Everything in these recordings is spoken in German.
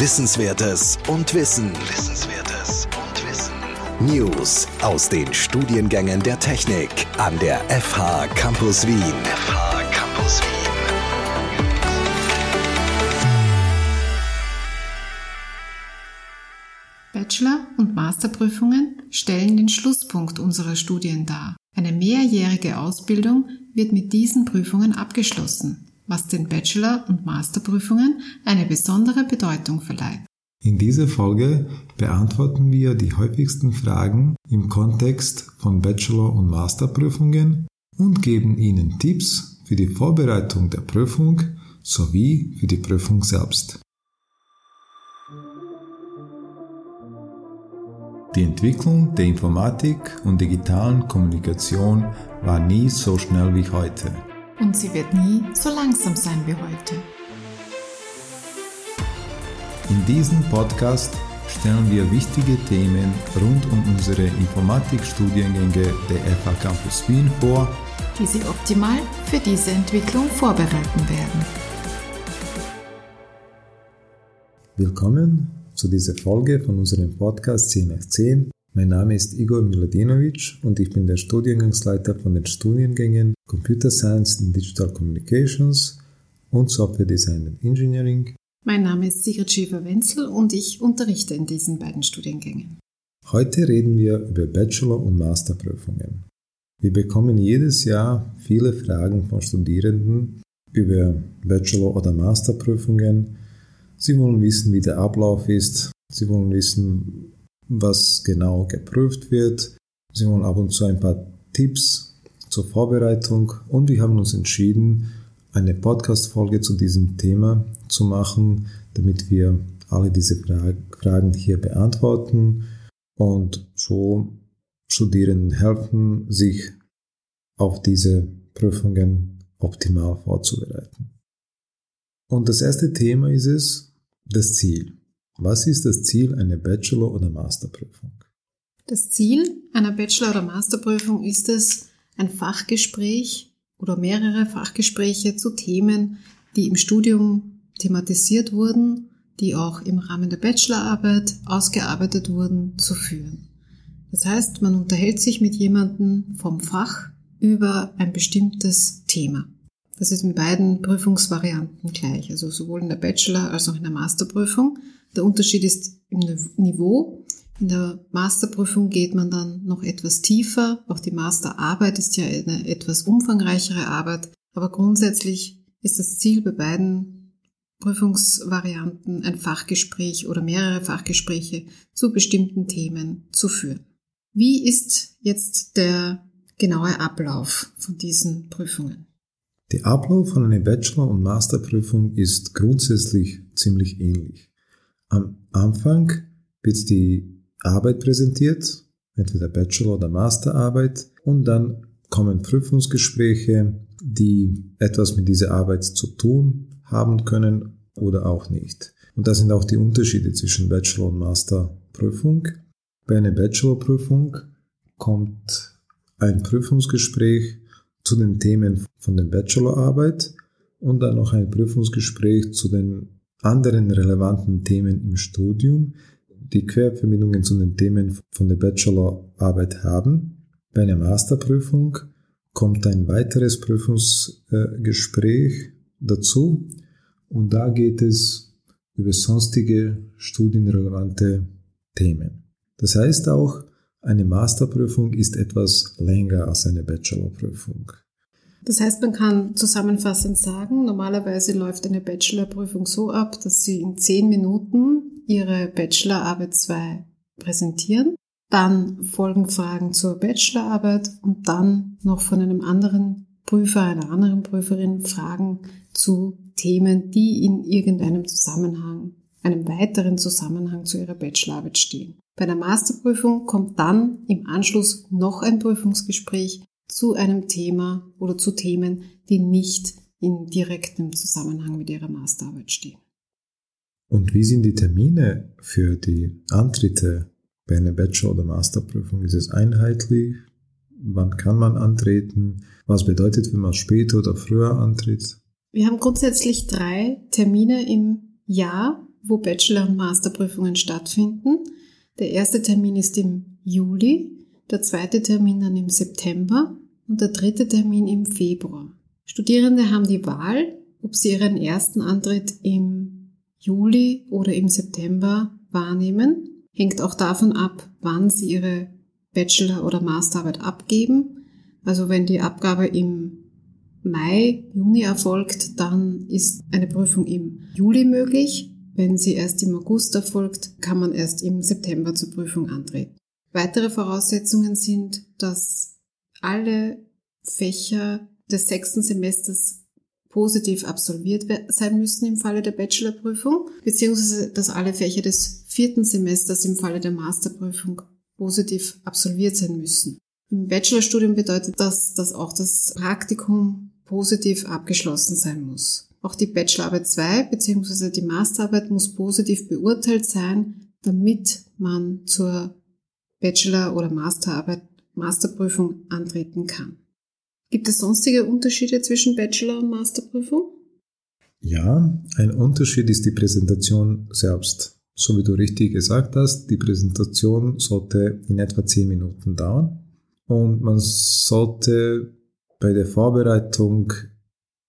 Wissenswertes und Wissen. Wissenswertes und Wissen. News aus den Studiengängen der Technik an der FH Campus Wien. FH Campus Wien. Bachelor- und Masterprüfungen stellen den Schlusspunkt unserer Studien dar. Eine mehrjährige Ausbildung wird mit diesen Prüfungen abgeschlossen was den Bachelor- und Masterprüfungen eine besondere Bedeutung verleiht. In dieser Folge beantworten wir die häufigsten Fragen im Kontext von Bachelor- und Masterprüfungen und geben Ihnen Tipps für die Vorbereitung der Prüfung sowie für die Prüfung selbst. Die Entwicklung der Informatik und digitalen Kommunikation war nie so schnell wie heute und sie wird nie so langsam sein wie heute. In diesem Podcast stellen wir wichtige Themen rund um unsere Informatikstudiengänge der FH Campus Wien vor, die Sie optimal für diese Entwicklung vorbereiten werden. Willkommen zu dieser Folge von unserem Podcast 10 nach 10 mein Name ist Igor Miladinovic und ich bin der Studiengangsleiter von den Studiengängen Computer Science and Digital Communications und Software Design and Engineering. Mein Name ist Sigrid Schäfer-Wenzel und ich unterrichte in diesen beiden Studiengängen. Heute reden wir über Bachelor- und Masterprüfungen. Wir bekommen jedes Jahr viele Fragen von Studierenden über Bachelor- oder Masterprüfungen. Sie wollen wissen, wie der Ablauf ist. Sie wollen wissen, was genau geprüft wird. Sie wollen ab und zu ein paar Tipps zur Vorbereitung und wir haben uns entschieden, eine Podcast-Folge zu diesem Thema zu machen, damit wir alle diese Fragen hier beantworten und so Studierenden helfen, sich auf diese Prüfungen optimal vorzubereiten. Und das erste Thema ist es, das Ziel. Was ist das Ziel einer Bachelor- oder Masterprüfung? Das Ziel einer Bachelor- oder Masterprüfung ist es, ein Fachgespräch oder mehrere Fachgespräche zu Themen, die im Studium thematisiert wurden, die auch im Rahmen der Bachelorarbeit ausgearbeitet wurden, zu führen. Das heißt, man unterhält sich mit jemandem vom Fach über ein bestimmtes Thema. Das ist in beiden Prüfungsvarianten gleich, also sowohl in der Bachelor- als auch in der Masterprüfung. Der Unterschied ist im Niveau. In der Masterprüfung geht man dann noch etwas tiefer. Auch die Masterarbeit ist ja eine etwas umfangreichere Arbeit. Aber grundsätzlich ist das Ziel bei beiden Prüfungsvarianten ein Fachgespräch oder mehrere Fachgespräche zu bestimmten Themen zu führen. Wie ist jetzt der genaue Ablauf von diesen Prüfungen? Der Ablauf von einer Bachelor- und Masterprüfung ist grundsätzlich ziemlich ähnlich. Am Anfang wird die Arbeit präsentiert, entweder Bachelor- oder Masterarbeit, und dann kommen Prüfungsgespräche, die etwas mit dieser Arbeit zu tun haben können oder auch nicht. Und das sind auch die Unterschiede zwischen Bachelor- und Masterprüfung. Bei einer Bachelorprüfung kommt ein Prüfungsgespräch zu den Themen von der Bachelorarbeit und dann noch ein Prüfungsgespräch zu den anderen relevanten Themen im Studium, die Querverbindungen zu den Themen von der Bachelorarbeit haben. Bei einer Masterprüfung kommt ein weiteres Prüfungsgespräch dazu und da geht es über sonstige studienrelevante Themen. Das heißt auch, eine Masterprüfung ist etwas länger als eine Bachelorprüfung. Das heißt, man kann zusammenfassend sagen, normalerweise läuft eine Bachelorprüfung so ab, dass Sie in zehn Minuten Ihre Bachelorarbeit 2 präsentieren. Dann folgen Fragen zur Bachelorarbeit und dann noch von einem anderen Prüfer, einer anderen Prüferin Fragen zu Themen, die in irgendeinem Zusammenhang, einem weiteren Zusammenhang zu ihrer Bachelorarbeit stehen. Bei der Masterprüfung kommt dann im Anschluss noch ein Prüfungsgespräch, zu einem Thema oder zu Themen, die nicht in direktem Zusammenhang mit ihrer Masterarbeit stehen. Und wie sind die Termine für die Antritte bei einer Bachelor- oder Masterprüfung? Ist es einheitlich? Wann kann man antreten? Was bedeutet, wenn man später oder früher antritt? Wir haben grundsätzlich drei Termine im Jahr, wo Bachelor- und Masterprüfungen stattfinden. Der erste Termin ist im Juli, der zweite Termin dann im September und der dritte Termin im Februar. Studierende haben die Wahl, ob sie ihren ersten Antritt im Juli oder im September wahrnehmen. Hängt auch davon ab, wann sie ihre Bachelor- oder Masterarbeit abgeben. Also wenn die Abgabe im Mai, Juni erfolgt, dann ist eine Prüfung im Juli möglich. Wenn sie erst im August erfolgt, kann man erst im September zur Prüfung antreten. Weitere Voraussetzungen sind, dass alle Fächer des sechsten Semesters positiv absolviert sein müssen im Falle der Bachelorprüfung, beziehungsweise dass alle Fächer des vierten Semesters im Falle der Masterprüfung positiv absolviert sein müssen. Im Bachelorstudium bedeutet das, dass auch das Praktikum positiv abgeschlossen sein muss. Auch die Bachelorarbeit 2 bzw. die Masterarbeit muss positiv beurteilt sein, damit man zur Bachelor- oder Masterarbeit, Masterprüfung antreten kann. Gibt es sonstige Unterschiede zwischen Bachelor- und Masterprüfung? Ja, ein Unterschied ist die Präsentation selbst. So wie du richtig gesagt hast, die Präsentation sollte in etwa 10 Minuten dauern und man sollte bei der Vorbereitung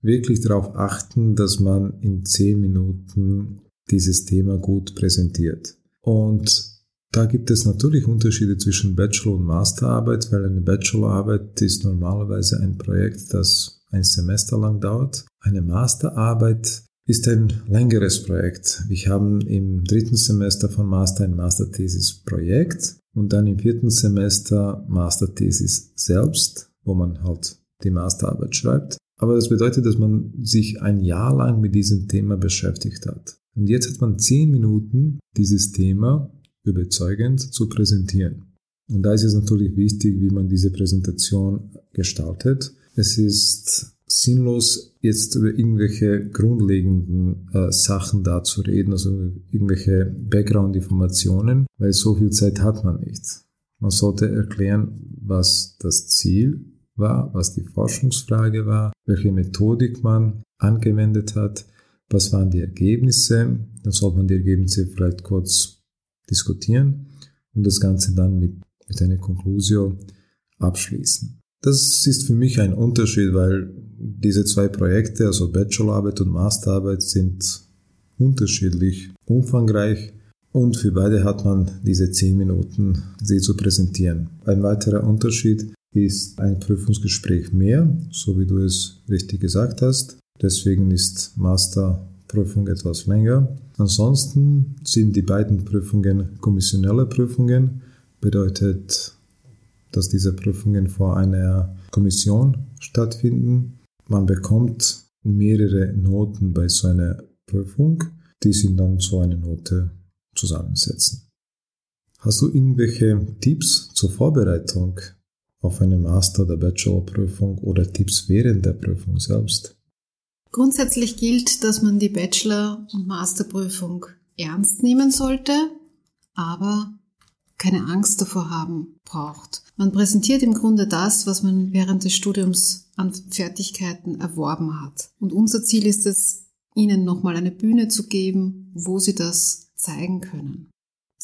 wirklich darauf achten, dass man in zehn Minuten dieses Thema gut präsentiert. Und da gibt es natürlich Unterschiede zwischen Bachelor- und Masterarbeit, weil eine Bachelorarbeit ist normalerweise ein Projekt, das ein Semester lang dauert. Eine Masterarbeit ist ein längeres Projekt. Wir haben im dritten Semester von Master ein Masterthesis-Projekt und dann im vierten Semester Masterthesis selbst, wo man halt die Masterarbeit schreibt. Aber das bedeutet, dass man sich ein Jahr lang mit diesem Thema beschäftigt hat. Und jetzt hat man zehn Minuten, dieses Thema überzeugend zu präsentieren. Und da ist es natürlich wichtig, wie man diese Präsentation gestaltet. Es ist sinnlos, jetzt über irgendwelche grundlegenden äh, Sachen da zu reden, also irgendwelche Background-Informationen, weil so viel Zeit hat man nicht. Man sollte erklären, was das Ziel war, was die Forschungsfrage war, welche Methodik man angewendet hat, was waren die Ergebnisse, dann sollte man die Ergebnisse vielleicht kurz diskutieren und das Ganze dann mit, mit einer Conclusio abschließen. Das ist für mich ein Unterschied, weil diese zwei Projekte, also Bachelorarbeit und Masterarbeit, sind unterschiedlich umfangreich und für beide hat man diese zehn Minuten, sie zu präsentieren. Ein weiterer Unterschied ist ein Prüfungsgespräch mehr, so wie du es richtig gesagt hast. Deswegen ist Masterprüfung etwas länger. Ansonsten sind die beiden Prüfungen kommissionelle Prüfungen, bedeutet, dass diese Prüfungen vor einer Kommission stattfinden. Man bekommt mehrere Noten bei so einer Prüfung, die sind dann zu einer Note zusammensetzen. Hast du irgendwelche Tipps zur Vorbereitung auf eine Master- oder Bachelorprüfung oder Tipps während der Prüfung selbst? Grundsätzlich gilt, dass man die Bachelor- und Masterprüfung ernst nehmen sollte, aber keine Angst davor haben braucht. Man präsentiert im Grunde das, was man während des Studiums an Fertigkeiten erworben hat. Und unser Ziel ist es, Ihnen nochmal eine Bühne zu geben, wo Sie das zeigen können.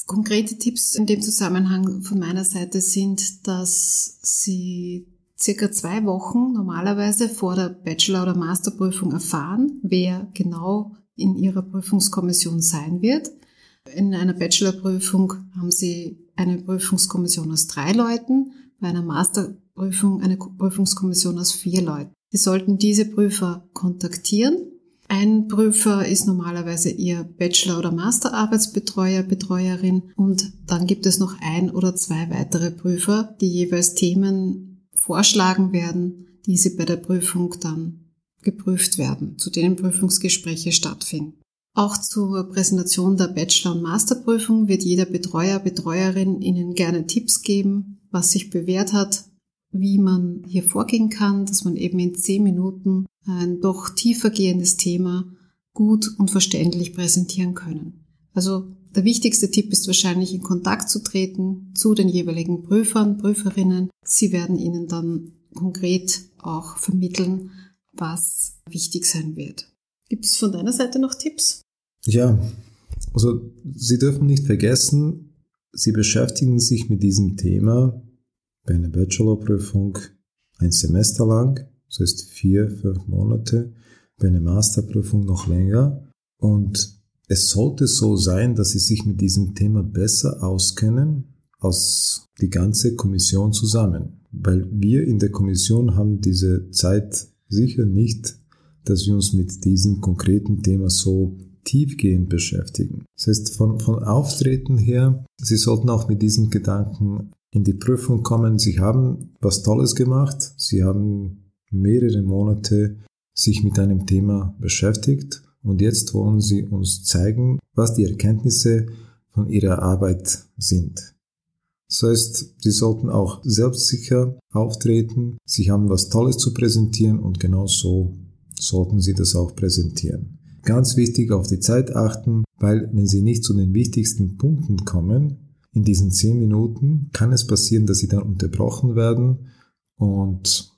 Konkrete Tipps in dem Zusammenhang von meiner Seite sind, dass Sie circa zwei Wochen normalerweise vor der Bachelor- oder Masterprüfung erfahren, wer genau in Ihrer Prüfungskommission sein wird. In einer Bachelorprüfung haben Sie eine Prüfungskommission aus drei Leuten, bei einer Masterprüfung eine Prüfungskommission aus vier Leuten. Sie sollten diese Prüfer kontaktieren ein Prüfer ist normalerweise Ihr Bachelor- oder Masterarbeitsbetreuer, Betreuerin und dann gibt es noch ein oder zwei weitere Prüfer, die jeweils Themen vorschlagen werden, die sie bei der Prüfung dann geprüft werden, zu denen Prüfungsgespräche stattfinden. Auch zur Präsentation der Bachelor- und Masterprüfung wird jeder Betreuer, Betreuerin Ihnen gerne Tipps geben, was sich bewährt hat, wie man hier vorgehen kann, dass man eben in zehn Minuten ein doch tiefer gehendes Thema gut und verständlich präsentieren können. Also der wichtigste Tipp ist wahrscheinlich in Kontakt zu treten zu den jeweiligen Prüfern, Prüferinnen. Sie werden Ihnen dann konkret auch vermitteln, was wichtig sein wird. Gibt es von deiner Seite noch Tipps? Ja, Also Sie dürfen nicht vergessen, Sie beschäftigen sich mit diesem Thema bei einer Bachelorprüfung ein Semester lang, das heißt vier, fünf Monate, bei einer Masterprüfung noch länger. Und es sollte so sein, dass Sie sich mit diesem Thema besser auskennen als die ganze Kommission zusammen. Weil wir in der Kommission haben diese Zeit sicher nicht, dass wir uns mit diesem konkreten Thema so tiefgehend beschäftigen. Das heißt, von, von Auftreten her, Sie sollten auch mit diesen Gedanken in die Prüfung kommen. Sie haben was Tolles gemacht. Sie haben mehrere Monate sich mit einem Thema beschäftigt und jetzt wollen Sie uns zeigen, was die Erkenntnisse von Ihrer Arbeit sind. Das heißt, Sie sollten auch selbstsicher auftreten. Sie haben was Tolles zu präsentieren und genau so sollten Sie das auch präsentieren. Ganz wichtig auf die Zeit achten, weil wenn Sie nicht zu den wichtigsten Punkten kommen, in diesen zehn Minuten kann es passieren, dass Sie dann unterbrochen werden und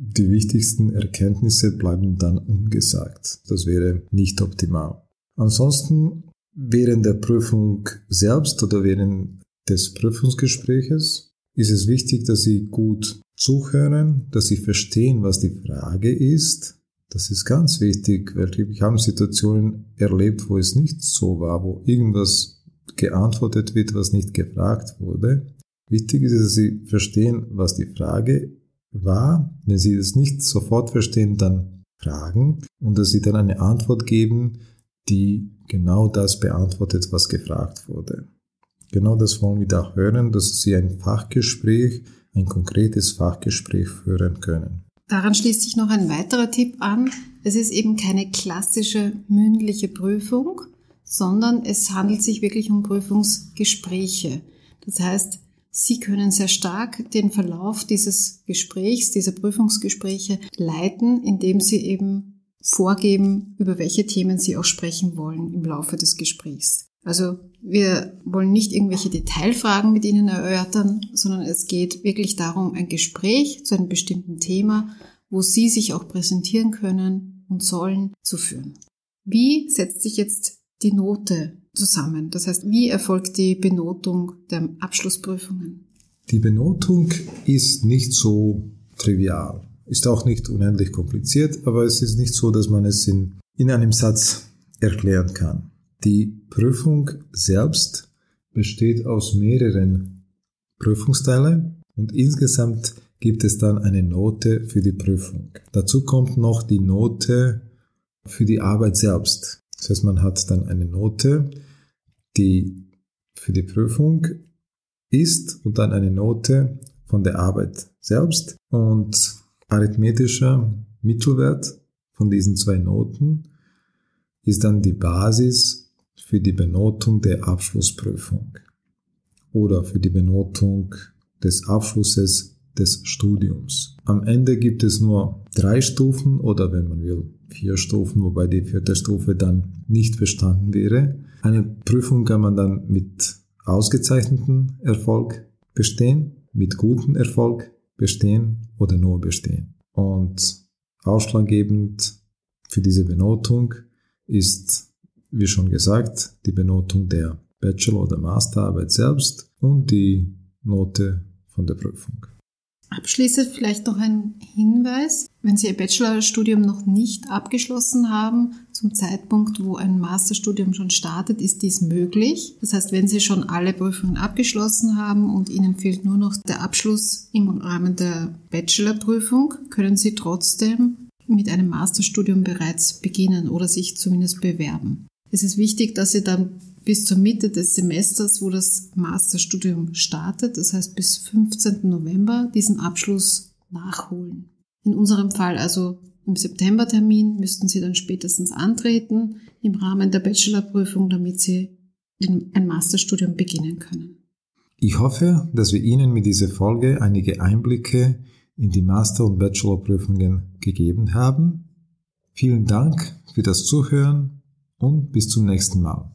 die wichtigsten Erkenntnisse bleiben dann ungesagt. Das wäre nicht optimal. Ansonsten während der Prüfung selbst oder während des Prüfungsgespräches ist es wichtig, dass Sie gut zuhören, dass Sie verstehen, was die Frage ist das ist ganz wichtig, weil ich habe Situationen erlebt, wo es nicht so war, wo irgendwas geantwortet wird, was nicht gefragt wurde. Wichtig ist, dass Sie verstehen, was die Frage war. Wenn Sie das nicht sofort verstehen, dann fragen und dass Sie dann eine Antwort geben, die genau das beantwortet, was gefragt wurde. Genau das wollen wir da hören, dass Sie ein Fachgespräch, ein konkretes Fachgespräch führen können. Daran schließt sich noch ein weiterer Tipp an. Es ist eben keine klassische mündliche Prüfung, sondern es handelt sich wirklich um Prüfungsgespräche. Das heißt, Sie können sehr stark den Verlauf dieses Gesprächs, dieser Prüfungsgespräche leiten, indem Sie eben vorgeben, über welche Themen Sie auch sprechen wollen im Laufe des Gesprächs. Also wir wollen nicht irgendwelche Detailfragen mit Ihnen erörtern, sondern es geht wirklich darum, ein Gespräch zu einem bestimmten Thema, wo Sie sich auch präsentieren können und sollen, zu führen. Wie setzt sich jetzt die Note zusammen? Das heißt, wie erfolgt die Benotung der Abschlussprüfungen? Die Benotung ist nicht so trivial, ist auch nicht unendlich kompliziert, aber es ist nicht so, dass man es in, in einem Satz erklären kann. Die Prüfung selbst besteht aus mehreren Prüfungsteilen und insgesamt gibt es dann eine Note für die Prüfung. Dazu kommt noch die Note für die Arbeit selbst. Das heißt, man hat dann eine Note, die für die Prüfung ist und dann eine Note von der Arbeit selbst und arithmetischer Mittelwert von diesen zwei Noten ist dann die Basis für die Benotung der Abschlussprüfung oder für die Benotung des Abschlusses des Studiums. Am Ende gibt es nur drei Stufen oder wenn man will vier Stufen, wobei die vierte Stufe dann nicht bestanden wäre. Eine Prüfung kann man dann mit ausgezeichnetem Erfolg bestehen, mit gutem Erfolg bestehen oder nur bestehen. Und ausschlaggebend für diese Benotung ist wie schon gesagt, die Benotung der Bachelor- oder Masterarbeit selbst und die Note von der Prüfung. Abschließend vielleicht noch ein Hinweis. Wenn Sie Ihr Bachelorstudium noch nicht abgeschlossen haben, zum Zeitpunkt, wo ein Masterstudium schon startet, ist dies möglich. Das heißt, wenn Sie schon alle Prüfungen abgeschlossen haben und Ihnen fehlt nur noch der Abschluss im Rahmen der Bachelorprüfung, können Sie trotzdem mit einem Masterstudium bereits beginnen oder sich zumindest bewerben. Es ist wichtig, dass Sie dann bis zur Mitte des Semesters, wo das Masterstudium startet, das heißt bis 15. November, diesen Abschluss nachholen. In unserem Fall also im Septembertermin müssten Sie dann spätestens antreten im Rahmen der Bachelorprüfung, damit Sie ein Masterstudium beginnen können. Ich hoffe, dass wir Ihnen mit dieser Folge einige Einblicke in die Master- und Bachelorprüfungen gegeben haben. Vielen Dank für das Zuhören und bis zum nächsten Mal.